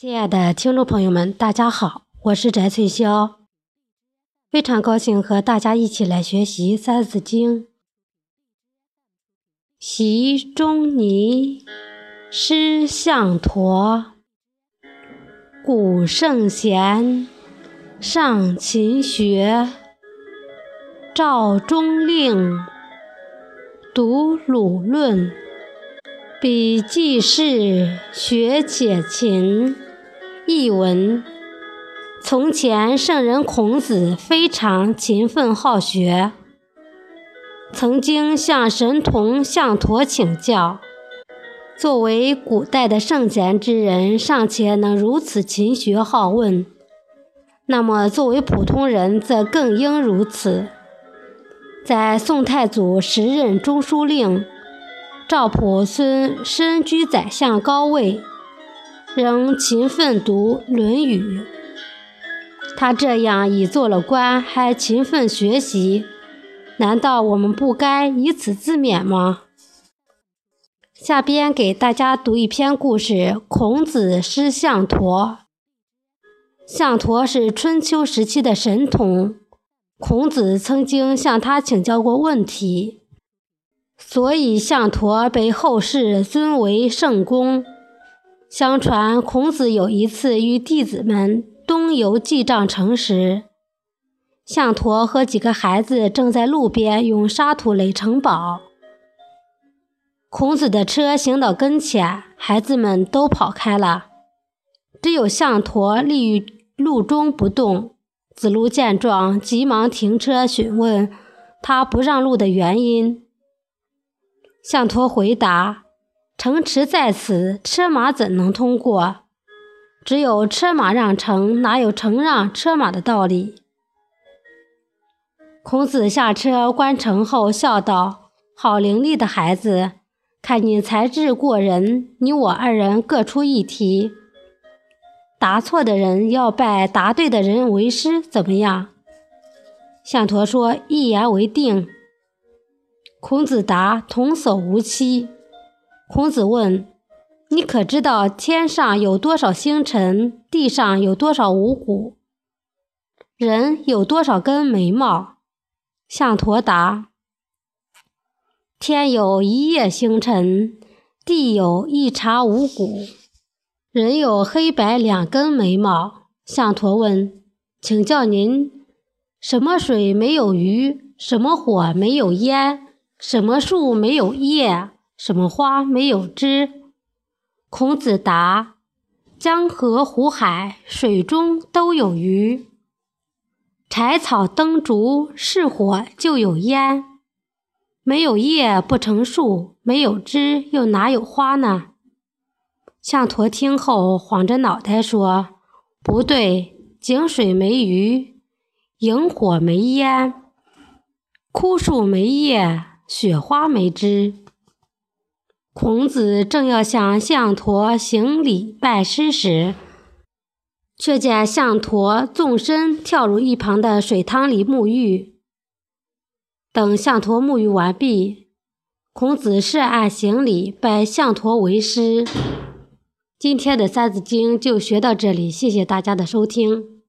亲爱的听众朋友们，大家好，我是翟翠霄，非常高兴和大家一起来学习《三字经》。习仲尼诗向陀，古圣贤上勤学，赵中令读鲁论，笔记事学且勤。译文：从前圣人孔子非常勤奋好学，曾经向神童项陀请教。作为古代的圣贤之人，尚且能如此勤学好问，那么作为普通人，则更应如此。在宋太祖时任中书令赵普孙身居宰相高位。仍勤奋读《论语》，他这样已做了官，还勤奋学习，难道我们不该以此自勉吗？下边给大家读一篇故事：孔子诗项陀。项陀是春秋时期的神童，孔子曾经向他请教过问题，所以项陀被后世尊为圣公。相传，孔子有一次与弟子们东游记账城时，项陀和几个孩子正在路边用沙土垒城堡。孔子的车行到跟前，孩子们都跑开了，只有项陀立于路中不动。子路见状，急忙停车询问他不让路的原因。项陀回答。城池在此，车马怎能通过？只有车马让城，哪有城让车马的道理？孔子下车关城后笑道：“好伶俐的孩子，看你才智过人，你我二人各出一题，答错的人要拜答对的人为师，怎么样？”项陀说：“一言为定。”孔子答：“童叟无欺。”孔子问：“你可知道天上有多少星辰，地上有多少五谷，人有多少根眉毛？”项陀答：“天有一夜星辰，地有一茬五谷，人有黑白两根眉毛。”项陀问：“请教您，什么水没有鱼？什么火没有烟？什么树没有叶？”什么花没有枝？孔子答：江河湖海，水中都有鱼。柴草灯烛，是火就有烟。没有叶不成树，没有枝又哪有花呢？项陀听后晃着脑袋说：“不对，井水没鱼，萤火没烟，枯树没叶，雪花没枝。”孔子正要向项陀行礼拜师时，却见项陀纵身跳入一旁的水塘里沐浴。等项陀沐浴完毕，孔子设案行礼，拜项陀为师。今天的《三字经》就学到这里，谢谢大家的收听。